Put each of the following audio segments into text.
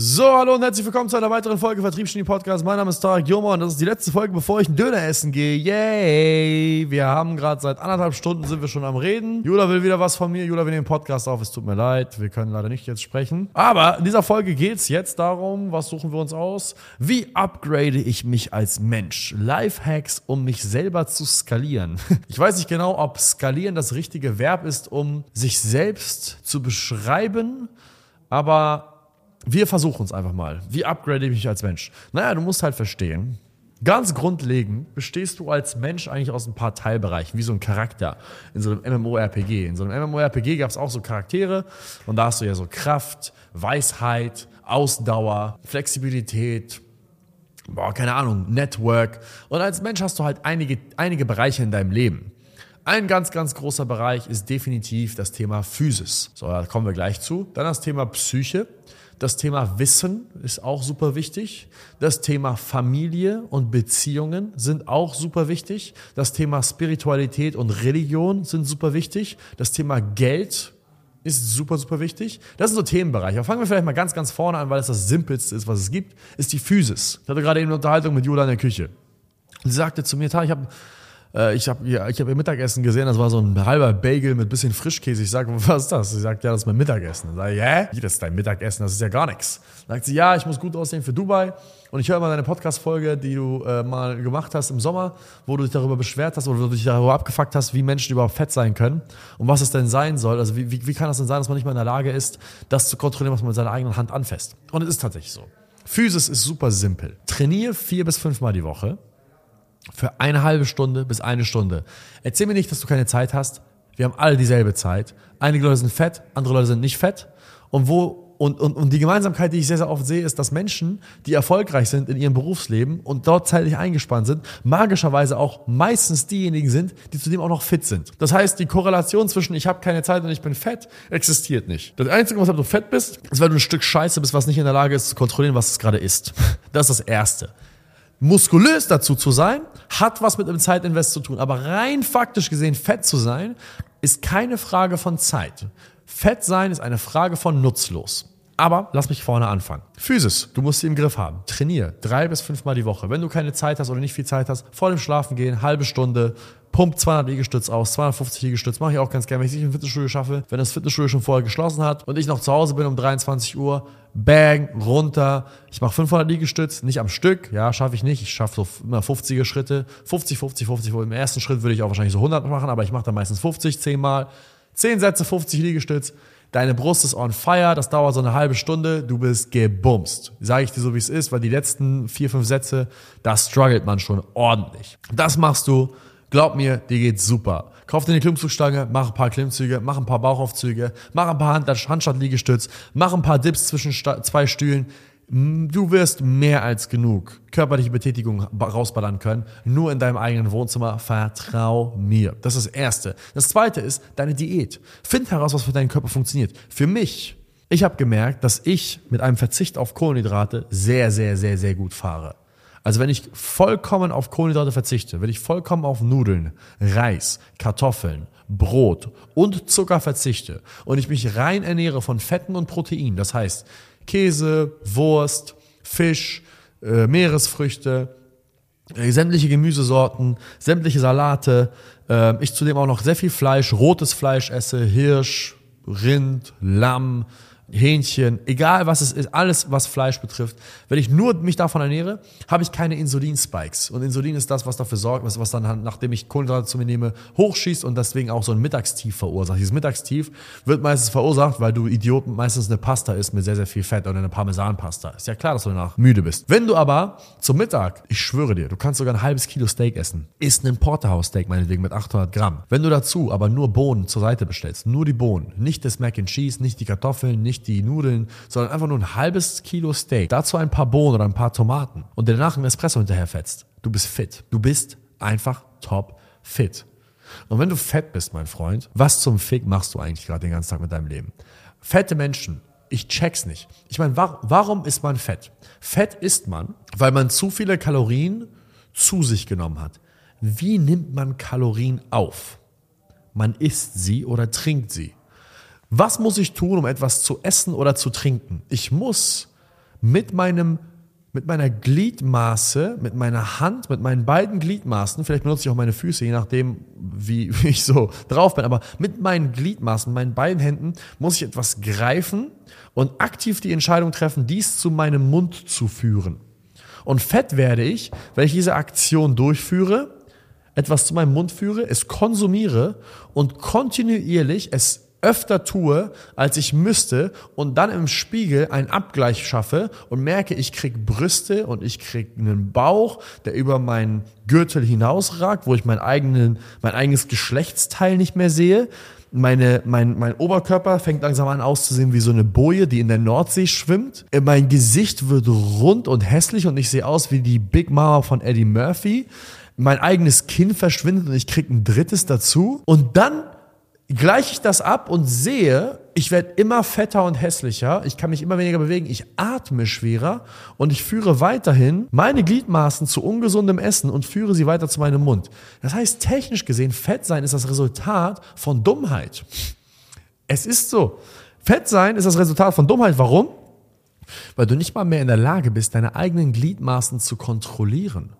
So, hallo und herzlich willkommen zu einer weiteren Folge Vertriebsgenie Podcast. Mein Name ist Tarek Joma und das ist die letzte Folge, bevor ich einen Döner essen gehe. Yay! Wir haben gerade seit anderthalb Stunden sind wir schon am Reden. Jula will wieder was von mir. Jula, wir nehmen Podcast auf. Es tut mir leid. Wir können leider nicht jetzt sprechen. Aber in dieser Folge geht es jetzt darum, was suchen wir uns aus? Wie upgrade ich mich als Mensch? Lifehacks, um mich selber zu skalieren. Ich weiß nicht genau, ob skalieren das richtige Verb ist, um sich selbst zu beschreiben, aber wir versuchen es einfach mal. Wie upgrade ich mich als Mensch? Naja, du musst halt verstehen, ganz grundlegend bestehst du als Mensch eigentlich aus ein paar Teilbereichen, wie so ein Charakter in so einem MMORPG. In so einem MMORPG gab es auch so Charaktere und da hast du ja so Kraft, Weisheit, Ausdauer, Flexibilität, boah, keine Ahnung, Network. Und als Mensch hast du halt einige, einige Bereiche in deinem Leben. Ein ganz, ganz großer Bereich ist definitiv das Thema Physis. So, da kommen wir gleich zu. Dann das Thema Psyche. Das Thema Wissen ist auch super wichtig. Das Thema Familie und Beziehungen sind auch super wichtig. Das Thema Spiritualität und Religion sind super wichtig. Das Thema Geld ist super, super wichtig. Das sind so Themenbereiche. Aber fangen wir vielleicht mal ganz, ganz vorne an, weil es das Simpelste ist, was es gibt, ist die Physis. Ich hatte gerade eben eine Unterhaltung mit Jula in der Küche. Sie sagte zu mir, ich habe äh, ich habe ja, ich hab ihr Mittagessen gesehen, das war so ein halber Bagel mit bisschen Frischkäse. Ich sage, was ist das? Sie sagt, ja, das ist mein Mittagessen. Dann sage ich, hä? Wie, das ist dein Mittagessen? Das ist ja gar nichts. Sagt sie, ja, ich muss gut aussehen für Dubai. Und ich höre mal deine Podcast-Folge, die du äh, mal gemacht hast im Sommer, wo du dich darüber beschwert hast oder du dich darüber abgefuckt hast, wie Menschen überhaupt fett sein können und was es denn sein soll. Also wie, wie, wie kann das denn sein, dass man nicht mal in der Lage ist, das zu kontrollieren, was man mit seiner eigenen Hand anfasst? Und es ist tatsächlich so. Physis ist super simpel. Trainiere vier bis fünfmal die Woche für eine halbe Stunde bis eine Stunde. Erzähl mir nicht, dass du keine Zeit hast. Wir haben alle dieselbe Zeit. Einige Leute sind fett, andere Leute sind nicht fett. Und wo und, und, und die Gemeinsamkeit, die ich sehr, sehr oft sehe, ist, dass Menschen, die erfolgreich sind in ihrem Berufsleben und dort zeitlich eingespannt sind, magischerweise auch meistens diejenigen sind, die zudem auch noch fit sind. Das heißt, die Korrelation zwischen ich habe keine Zeit und ich bin fett existiert nicht. Das Einzige, was du fett bist, ist, weil du ein Stück Scheiße bist, was nicht in der Lage ist zu kontrollieren, was es gerade ist. Das ist das Erste muskulös dazu zu sein, hat was mit einem Zeitinvest zu tun. Aber rein faktisch gesehen, fett zu sein, ist keine Frage von Zeit. Fett sein ist eine Frage von nutzlos. Aber lass mich vorne anfangen. Physis, du musst sie im Griff haben. Trainier drei bis fünfmal die Woche. Wenn du keine Zeit hast oder nicht viel Zeit hast, vor dem Schlafen gehen, halbe Stunde, pump 200 Liegestütz aus, 250 Liegestütz, mache ich auch ganz gerne, wenn ich nicht im Fitnessstudio schaffe. Wenn das Fitnessstudio schon vorher geschlossen hat und ich noch zu Hause bin um 23 Uhr, bang, runter. Ich mache 500 Liegestütz, nicht am Stück, ja, schaffe ich nicht. Ich schaffe so immer 50er Schritte, 50, 50, 50. Im ersten Schritt würde ich auch wahrscheinlich so 100 machen, aber ich mache dann meistens 50, 10 Mal. 10 Sätze, 50 Liegestütz. Deine Brust ist on fire, das dauert so eine halbe Stunde, du bist gebumst. Sage ich dir so, wie es ist, weil die letzten vier, fünf Sätze, da struggelt man schon ordentlich. Das machst du, glaub mir, dir geht's super. Kauf dir eine Klimmzugstange, mach ein paar Klimmzüge, mach ein paar Bauchaufzüge, mach ein paar Hand Handstandliegestütz, mach ein paar Dips zwischen zwei Stühlen. Du wirst mehr als genug körperliche Betätigung rausballern können, nur in deinem eigenen Wohnzimmer. Vertrau mir. Das ist das Erste. Das Zweite ist deine Diät. Find heraus, was für deinen Körper funktioniert. Für mich, ich habe gemerkt, dass ich mit einem Verzicht auf Kohlenhydrate sehr, sehr, sehr, sehr gut fahre. Also wenn ich vollkommen auf Kohlenhydrate verzichte, wenn ich vollkommen auf Nudeln, Reis, Kartoffeln, Brot und Zucker verzichte und ich mich rein ernähre von Fetten und Proteinen, das heißt Käse, Wurst, Fisch, äh, Meeresfrüchte, äh, sämtliche Gemüsesorten, sämtliche Salate. Äh, ich zudem auch noch sehr viel Fleisch, rotes Fleisch esse, Hirsch, Rind, Lamm, Hähnchen, egal was es ist, alles was Fleisch betrifft, wenn ich nur mich davon ernähre, habe ich keine Insulinspikes. Und Insulin ist das, was dafür sorgt, was, was dann, nachdem ich Kohlenhydrate zu mir nehme, hochschießt und deswegen auch so ein Mittagstief verursacht. Dieses Mittagstief wird meistens verursacht, weil du Idiot meistens eine Pasta isst mit sehr, sehr viel Fett oder eine Parmesanpasta. Ist ja klar, dass du danach müde bist. Wenn du aber zum Mittag, ich schwöre dir, du kannst sogar ein halbes Kilo Steak essen, isst einen Porterhouse-Steak meinetwegen mit 800 Gramm. Wenn du dazu aber nur Bohnen zur Seite bestellst, nur die Bohnen, nicht das Mac and Cheese, nicht die Kartoffeln, nicht nicht die Nudeln, sondern einfach nur ein halbes Kilo Steak, dazu ein paar Bohnen oder ein paar Tomaten und danach ein Espresso hinterher fetzt. Du bist fit. Du bist einfach top fit. Und wenn du fett bist, mein Freund, was zum Fick machst du eigentlich gerade den ganzen Tag mit deinem Leben? Fette Menschen, ich check's nicht. Ich meine, warum ist man fett? Fett ist man, weil man zu viele Kalorien zu sich genommen hat. Wie nimmt man Kalorien auf? Man isst sie oder trinkt sie. Was muss ich tun, um etwas zu essen oder zu trinken? Ich muss mit meinem mit meiner Gliedmaße, mit meiner Hand, mit meinen beiden Gliedmaßen, vielleicht benutze ich auch meine Füße, je nachdem, wie, wie ich so drauf bin, aber mit meinen Gliedmaßen, meinen beiden Händen muss ich etwas greifen und aktiv die Entscheidung treffen, dies zu meinem Mund zu führen. Und fett werde ich, wenn ich diese Aktion durchführe, etwas zu meinem Mund führe, es konsumiere und kontinuierlich es öfter tue, als ich müsste und dann im Spiegel einen Abgleich schaffe und merke, ich krieg Brüste und ich krieg einen Bauch, der über meinen Gürtel hinausragt, wo ich mein, eigenen, mein eigenes Geschlechtsteil nicht mehr sehe. Meine, mein, mein Oberkörper fängt langsam an auszusehen wie so eine Boje, die in der Nordsee schwimmt. Mein Gesicht wird rund und hässlich und ich sehe aus wie die Big Mama von Eddie Murphy. Mein eigenes Kinn verschwindet und ich krieg ein drittes dazu. Und dann gleiche ich das ab und sehe, ich werde immer fetter und hässlicher, ich kann mich immer weniger bewegen, ich atme schwerer und ich führe weiterhin meine Gliedmaßen zu ungesundem Essen und führe sie weiter zu meinem Mund. Das heißt, technisch gesehen, Fett sein ist das Resultat von Dummheit. Es ist so. Fett sein ist das Resultat von Dummheit. Warum? Weil du nicht mal mehr in der Lage bist, deine eigenen Gliedmaßen zu kontrollieren.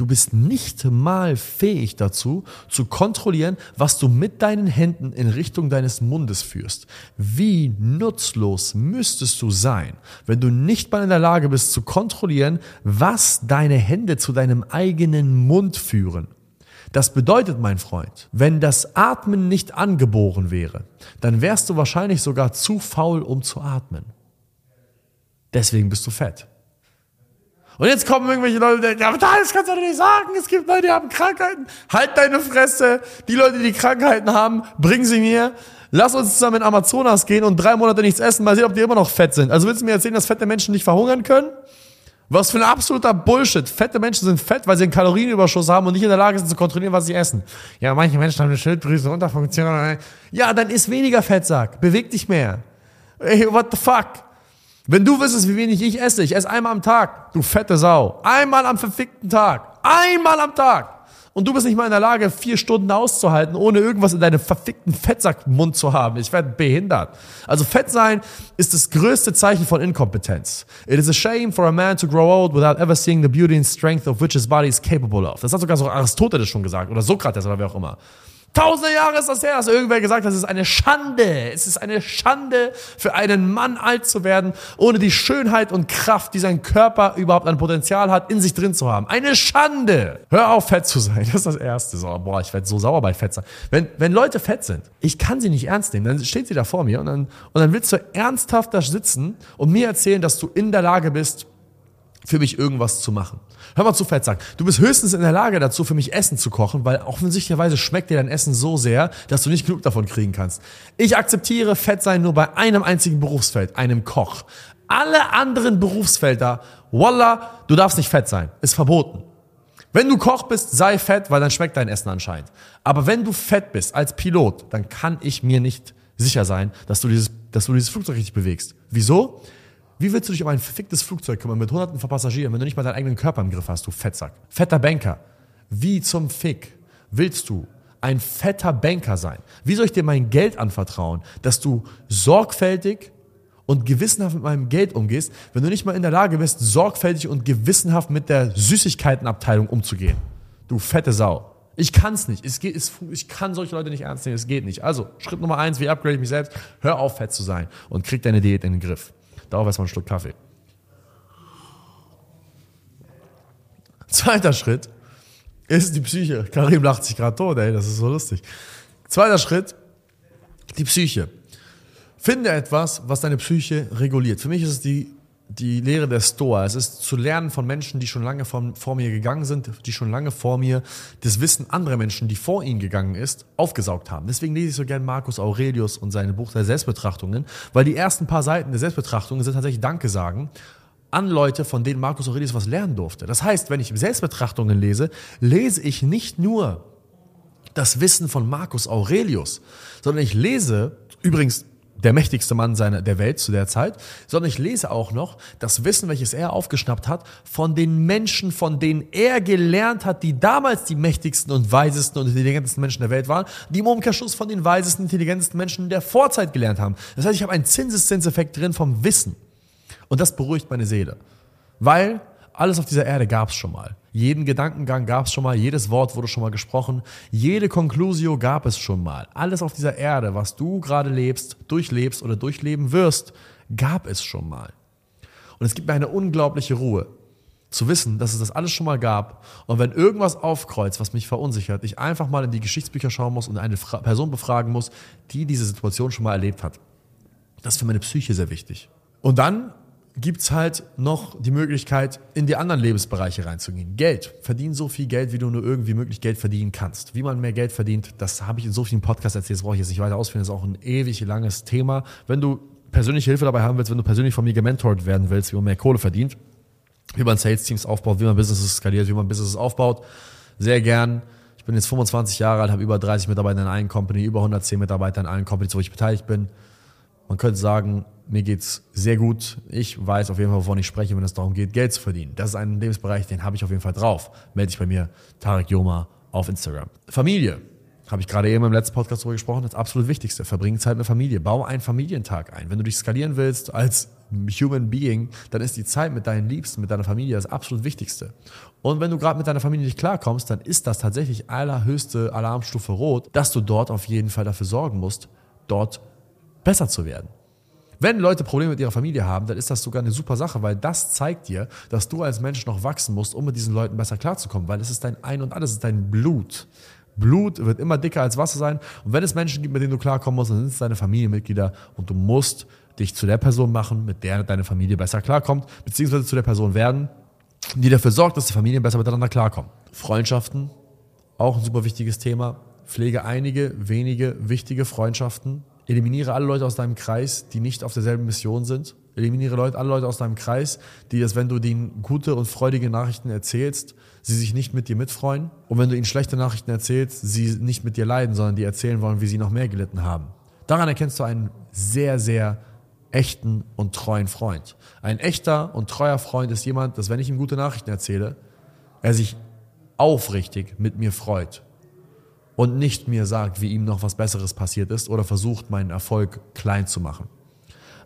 Du bist nicht mal fähig dazu, zu kontrollieren, was du mit deinen Händen in Richtung deines Mundes führst. Wie nutzlos müsstest du sein, wenn du nicht mal in der Lage bist zu kontrollieren, was deine Hände zu deinem eigenen Mund führen. Das bedeutet, mein Freund, wenn das Atmen nicht angeboren wäre, dann wärst du wahrscheinlich sogar zu faul, um zu atmen. Deswegen bist du fett. Und jetzt kommen irgendwelche Leute, die denken, ja, aber das kannst du doch nicht sagen. Es gibt Leute, die haben Krankheiten. Halt deine Fresse. Die Leute, die Krankheiten haben, bring sie mir. Lass uns zusammen in Amazonas gehen und drei Monate nichts essen. Mal sehen, ob die immer noch fett sind. Also willst du mir erzählen, dass fette Menschen nicht verhungern können? Was für ein absoluter Bullshit. Fette Menschen sind fett, weil sie einen Kalorienüberschuss haben und nicht in der Lage sind zu kontrollieren, was sie essen. Ja, manche Menschen haben eine Schilddrüse unterfunktion. Ja, dann isst weniger Fettsack. Beweg dich mehr. Hey, what the fuck? Wenn du wüsstest, wie wenig ich esse, ich esse einmal am Tag, du fette Sau. Einmal am verfickten Tag. Einmal am Tag. Und du bist nicht mal in der Lage, vier Stunden auszuhalten, ohne irgendwas in deinem verfickten Fettsackmund zu haben. Ich werde behindert. Also Fett sein ist das größte Zeichen von Inkompetenz. It is a shame for a man to grow old without ever seeing the beauty and strength of which his body is capable of. Das hat sogar so Aristoteles schon gesagt oder Sokrates oder wer auch immer. Tausende Jahre ist das her, dass irgendwer gesagt hat, es ist eine Schande. Es ist eine Schande für einen Mann alt zu werden, ohne die Schönheit und Kraft, die sein Körper überhaupt an Potenzial hat, in sich drin zu haben. Eine Schande. Hör auf, fett zu sein. Das ist das Erste. So, boah, ich werde so sauer bei Fett sein. Wenn, wenn Leute fett sind, ich kann sie nicht ernst nehmen. Dann steht sie da vor mir und dann, und dann willst du ernsthaft da sitzen und mir erzählen, dass du in der Lage bist, für mich irgendwas zu machen. Hör mal zu, Fettsack. Du bist höchstens in der Lage dazu, für mich Essen zu kochen, weil offensichtlicherweise schmeckt dir dein Essen so sehr, dass du nicht genug davon kriegen kannst. Ich akzeptiere Fett sein nur bei einem einzigen Berufsfeld, einem Koch. Alle anderen Berufsfelder, voila, du darfst nicht fett sein. Ist verboten. Wenn du Koch bist, sei fett, weil dann schmeckt dein Essen anscheinend. Aber wenn du fett bist als Pilot, dann kann ich mir nicht sicher sein, dass du dieses, dass du dieses Flugzeug richtig bewegst. Wieso? Wie willst du dich um ein verficktes Flugzeug kümmern mit hunderten von Passagieren, wenn du nicht mal deinen eigenen Körper im Griff hast, du Fettsack? Fetter Banker. Wie zum Fick willst du ein fetter Banker sein? Wie soll ich dir mein Geld anvertrauen, dass du sorgfältig und gewissenhaft mit meinem Geld umgehst, wenn du nicht mal in der Lage bist, sorgfältig und gewissenhaft mit der Süßigkeitenabteilung umzugehen? Du fette Sau. Ich kann's nicht. Es geht, es, ich kann solche Leute nicht ernst nehmen. Es geht nicht. Also, Schritt Nummer eins, wie upgrade ich mich selbst? Hör auf, fett zu sein und krieg deine Diät in den Griff. Darauf erstmal einen Schluck Kaffee. Zweiter Schritt ist die Psyche. Karim lacht sich gerade tot, ey, das ist so lustig. Zweiter Schritt, die Psyche. Finde etwas, was deine Psyche reguliert. Für mich ist es die die Lehre der Stoa. Es ist zu lernen von Menschen, die schon lange vor, vor, mir gegangen sind, die schon lange vor mir das Wissen anderer Menschen, die vor ihnen gegangen ist, aufgesaugt haben. Deswegen lese ich so gern Marcus Aurelius und seine Buch der Selbstbetrachtungen, weil die ersten paar Seiten der Selbstbetrachtungen sind tatsächlich Danke sagen an Leute, von denen Marcus Aurelius was lernen durfte. Das heißt, wenn ich Selbstbetrachtungen lese, lese ich nicht nur das Wissen von Marcus Aurelius, sondern ich lese, übrigens der mächtigste Mann seiner, der Welt zu der Zeit, sondern ich lese auch noch das Wissen, welches er aufgeschnappt hat, von den Menschen, von denen er gelernt hat, die damals die mächtigsten und weisesten und intelligentesten Menschen der Welt waren, die im Umkehrschluss von den weisesten, intelligentesten Menschen der Vorzeit gelernt haben. Das heißt, ich habe einen Zinseszinseffekt drin vom Wissen. Und das beruhigt meine Seele. Weil alles auf dieser Erde gab es schon mal. Jeden Gedankengang gab es schon mal, jedes Wort wurde schon mal gesprochen, jede Conclusio gab es schon mal. Alles auf dieser Erde, was du gerade lebst, durchlebst oder durchleben wirst, gab es schon mal. Und es gibt mir eine unglaubliche Ruhe, zu wissen, dass es das alles schon mal gab. Und wenn irgendwas aufkreuzt, was mich verunsichert, ich einfach mal in die Geschichtsbücher schauen muss und eine Fra Person befragen muss, die diese Situation schon mal erlebt hat. Das ist für meine Psyche sehr wichtig. Und dann gibt's halt noch die Möglichkeit, in die anderen Lebensbereiche reinzugehen. Geld. Verdien so viel Geld, wie du nur irgendwie möglich Geld verdienen kannst. Wie man mehr Geld verdient, das habe ich in so vielen Podcasts erzählt, das brauche ich jetzt nicht weiter ausführen, das ist auch ein ewig langes Thema. Wenn du persönliche Hilfe dabei haben willst, wenn du persönlich von mir gementort werden willst, wie man mehr Kohle verdient, wie man Sales-Teams aufbaut, wie man Businesses skaliert, wie man Businesses aufbaut, sehr gern. Ich bin jetzt 25 Jahre alt, habe über 30 Mitarbeiter in einer Company, über 110 Mitarbeiter in allen Companies, wo ich beteiligt bin. Man könnte sagen, mir geht's sehr gut. Ich weiß auf jeden Fall, wovon ich spreche, wenn es darum geht, Geld zu verdienen. Das ist ein Lebensbereich, den habe ich auf jeden Fall drauf. Melde dich bei mir, Tarek Joma, auf Instagram. Familie. Habe ich gerade eben im letzten Podcast darüber gesprochen, das absolut Wichtigste. Verbringe Zeit mit Familie. Baue einen Familientag ein. Wenn du dich skalieren willst als Human Being, dann ist die Zeit mit deinen Liebsten, mit deiner Familie das absolut Wichtigste. Und wenn du gerade mit deiner Familie nicht klarkommst, dann ist das tatsächlich allerhöchste Alarmstufe rot, dass du dort auf jeden Fall dafür sorgen musst, dort besser zu werden. Wenn Leute Probleme mit ihrer Familie haben, dann ist das sogar eine super Sache, weil das zeigt dir, dass du als Mensch noch wachsen musst, um mit diesen Leuten besser klarzukommen, weil es ist dein Ein und Alles, es ist dein Blut. Blut wird immer dicker als Wasser sein. Und wenn es Menschen gibt, mit denen du klarkommen musst, dann sind es deine Familienmitglieder und du musst dich zu der Person machen, mit der deine Familie besser klarkommt, beziehungsweise zu der Person werden, die dafür sorgt, dass die Familien besser miteinander klarkommen. Freundschaften, auch ein super wichtiges Thema. Pflege einige wenige wichtige Freundschaften. Eliminiere alle Leute aus deinem Kreis, die nicht auf derselben Mission sind. Eliminiere Leute, alle Leute aus deinem Kreis, die das, wenn du denen gute und freudige Nachrichten erzählst, sie sich nicht mit dir mitfreuen. Und wenn du ihnen schlechte Nachrichten erzählst, sie nicht mit dir leiden, sondern dir erzählen wollen, wie sie noch mehr gelitten haben. Daran erkennst du einen sehr, sehr echten und treuen Freund. Ein echter und treuer Freund ist jemand, dass wenn ich ihm gute Nachrichten erzähle, er sich aufrichtig mit mir freut und nicht mir sagt, wie ihm noch was Besseres passiert ist oder versucht, meinen Erfolg klein zu machen.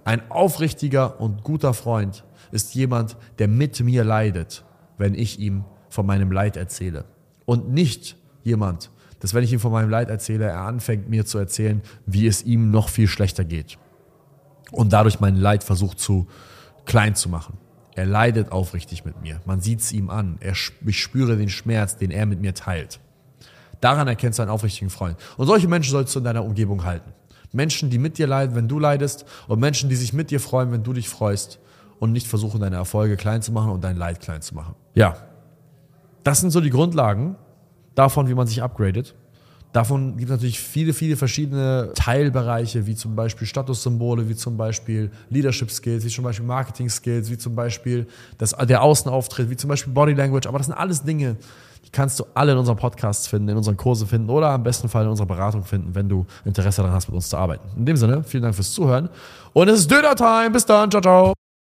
Ein aufrichtiger und guter Freund ist jemand, der mit mir leidet, wenn ich ihm von meinem Leid erzähle. Und nicht jemand, dass wenn ich ihm von meinem Leid erzähle, er anfängt mir zu erzählen, wie es ihm noch viel schlechter geht. Und dadurch mein Leid versucht zu klein zu machen. Er leidet aufrichtig mit mir. Man sieht es ihm an. Er, ich spüre den Schmerz, den er mit mir teilt. Daran erkennst du einen aufrichtigen Freund. Und solche Menschen sollst du in deiner Umgebung halten. Menschen, die mit dir leiden, wenn du leidest, und Menschen, die sich mit dir freuen, wenn du dich freust und nicht versuchen, deine Erfolge klein zu machen und dein Leid klein zu machen. Ja, das sind so die Grundlagen davon, wie man sich upgradet. Davon gibt es natürlich viele, viele verschiedene Teilbereiche, wie zum Beispiel Statussymbole, wie zum Beispiel Leadership Skills, wie zum Beispiel Marketing Skills, wie zum Beispiel das, der Außenauftritt, wie zum Beispiel Body Language. Aber das sind alles Dinge, die kannst du alle in unseren Podcasts finden, in unseren Kursen finden oder am besten Fall in unserer Beratung finden, wenn du Interesse daran hast, mit uns zu arbeiten. In dem Sinne, vielen Dank fürs Zuhören und es ist Döner-Time. Bis dann. Ciao, ciao.